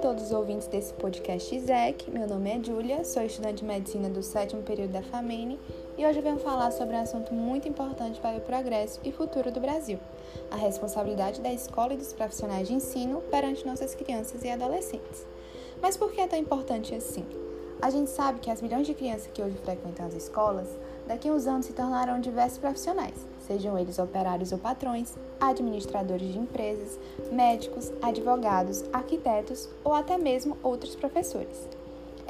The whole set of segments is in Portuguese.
todos os ouvintes desse podcast ISEC. Meu nome é Júlia, sou estudante de medicina do sétimo período da FAMENE e hoje venho falar sobre um assunto muito importante para o progresso e futuro do Brasil: a responsabilidade da escola e dos profissionais de ensino perante nossas crianças e adolescentes. Mas por que é tão importante assim? A gente sabe que as milhões de crianças que hoje frequentam as escolas, daqui a uns anos se tornarão diversos profissionais, sejam eles operários ou patrões, administradores de empresas, médicos, advogados, arquitetos ou até mesmo outros professores.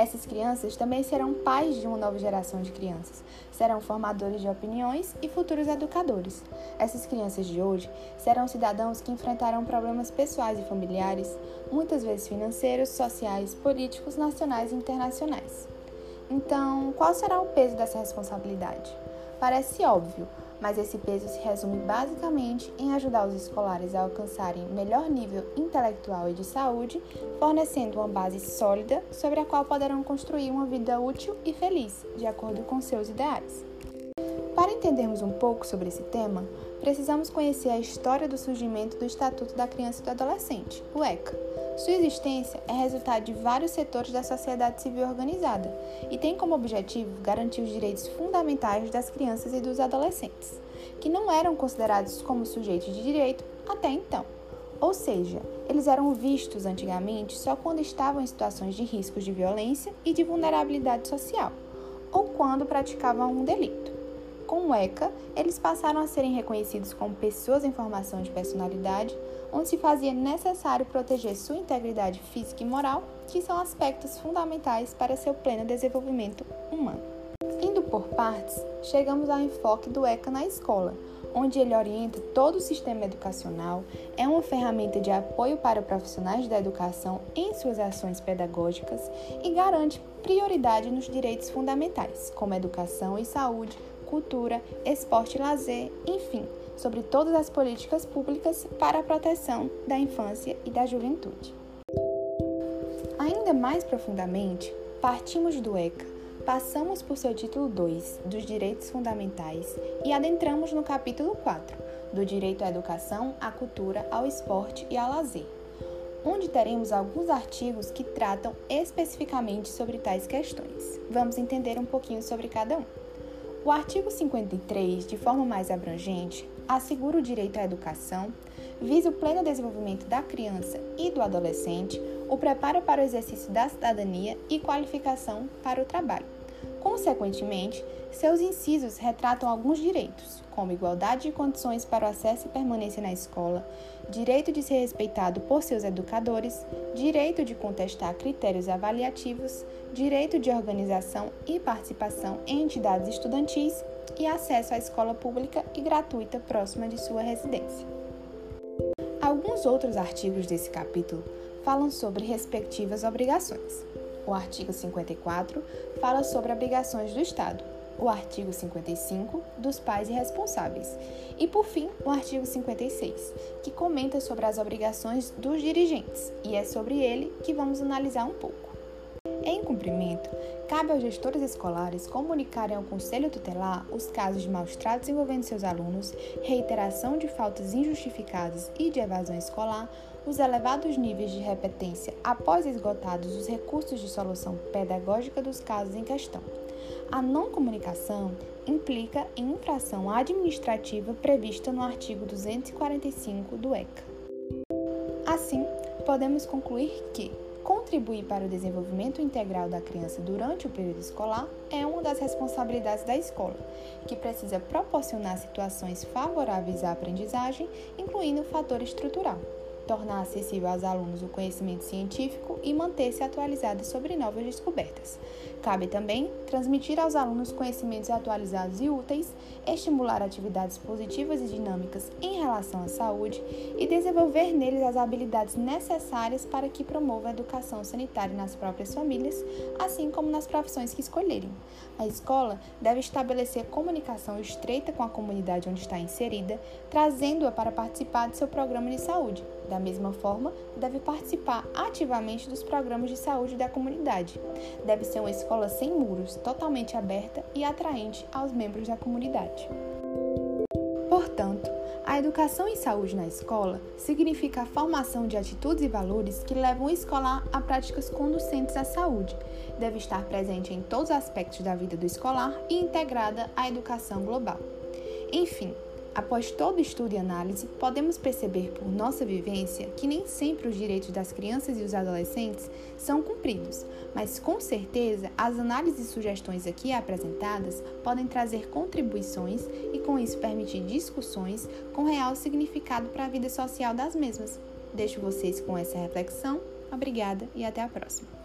Essas crianças também serão pais de uma nova geração de crianças, serão formadores de opiniões e futuros educadores. Essas crianças de hoje serão cidadãos que enfrentarão problemas pessoais e familiares, muitas vezes financeiros, sociais, políticos, nacionais e internacionais. Então, qual será o peso dessa responsabilidade? Parece óbvio, mas esse peso se resume basicamente em ajudar os escolares a alcançarem melhor nível intelectual e de saúde, fornecendo uma base sólida sobre a qual poderão construir uma vida útil e feliz, de acordo com seus ideais. Para entendermos um pouco sobre esse tema, precisamos conhecer a história do surgimento do Estatuto da Criança e do Adolescente, o ECA. Sua existência é resultado de vários setores da sociedade civil organizada e tem como objetivo garantir os direitos fundamentais das crianças e dos adolescentes, que não eram considerados como sujeitos de direito até então. Ou seja, eles eram vistos antigamente só quando estavam em situações de riscos de violência e de vulnerabilidade social, ou quando praticavam um delito. Com o ECA, eles passaram a serem reconhecidos como pessoas em formação de personalidade, onde se fazia necessário proteger sua integridade física e moral, que são aspectos fundamentais para seu pleno desenvolvimento humano. Indo por partes, chegamos ao enfoque do ECA na escola, onde ele orienta todo o sistema educacional, é uma ferramenta de apoio para profissionais da educação em suas ações pedagógicas e garante prioridade nos direitos fundamentais, como educação e saúde, cultura, esporte e lazer, enfim, sobre todas as políticas públicas para a proteção da infância e da juventude. Ainda mais profundamente, partimos do ECA, passamos por seu título 2, dos Direitos Fundamentais, e adentramos no capítulo 4, do Direito à Educação, à Cultura, ao Esporte e ao Lazer, onde teremos alguns artigos que tratam especificamente sobre tais questões. Vamos entender um pouquinho sobre cada um. O artigo 53, de forma mais abrangente, assegura o direito à educação, visa o pleno desenvolvimento da criança e do adolescente, o preparo para o exercício da cidadania e qualificação para o trabalho. Consequentemente, seus incisos retratam alguns direitos, como igualdade de condições para o acesso e permanência na escola, direito de ser respeitado por seus educadores, direito de contestar critérios avaliativos, direito de organização e participação em entidades estudantis e acesso à escola pública e gratuita próxima de sua residência. Alguns outros artigos desse capítulo falam sobre respectivas obrigações. O artigo 54 fala sobre obrigações do Estado, o artigo 55 dos pais e responsáveis. E, por fim, o artigo 56, que comenta sobre as obrigações dos dirigentes, e é sobre ele que vamos analisar um pouco. Em cumprimento, cabe aos gestores escolares comunicarem ao Conselho Tutelar os casos de maus tratos envolvendo seus alunos, reiteração de faltas injustificadas e de evasão escolar, os elevados níveis de repetência após esgotados os recursos de solução pedagógica dos casos em questão. A não comunicação implica em infração administrativa prevista no artigo 245 do ECA. Assim, podemos concluir que Contribuir para o desenvolvimento integral da criança durante o período escolar é uma das responsabilidades da escola, que precisa proporcionar situações favoráveis à aprendizagem, incluindo o fator estrutural tornar acessível aos alunos o conhecimento científico e manter-se atualizados sobre novas descobertas. Cabe também transmitir aos alunos conhecimentos atualizados e úteis, estimular atividades positivas e dinâmicas em relação à saúde e desenvolver neles as habilidades necessárias para que promova a educação sanitária nas próprias famílias, assim como nas profissões que escolherem. A escola deve estabelecer comunicação estreita com a comunidade onde está inserida, trazendo-a para participar de seu programa de saúde da mesma forma, deve participar ativamente dos programas de saúde da comunidade. Deve ser uma escola sem muros, totalmente aberta e atraente aos membros da comunidade. Portanto, A educação em saúde na escola significa a formação de atitudes e valores que levam o escolar a práticas conducentes à saúde. Deve estar presente em todos os aspectos da vida do escolar e integrada à educação global. Enfim, Após todo estudo e análise, podemos perceber por nossa vivência que nem sempre os direitos das crianças e os adolescentes são cumpridos, mas com certeza as análises e sugestões aqui apresentadas podem trazer contribuições e com isso permitir discussões com real significado para a vida social das mesmas. Deixo vocês com essa reflexão. Obrigada e até a próxima.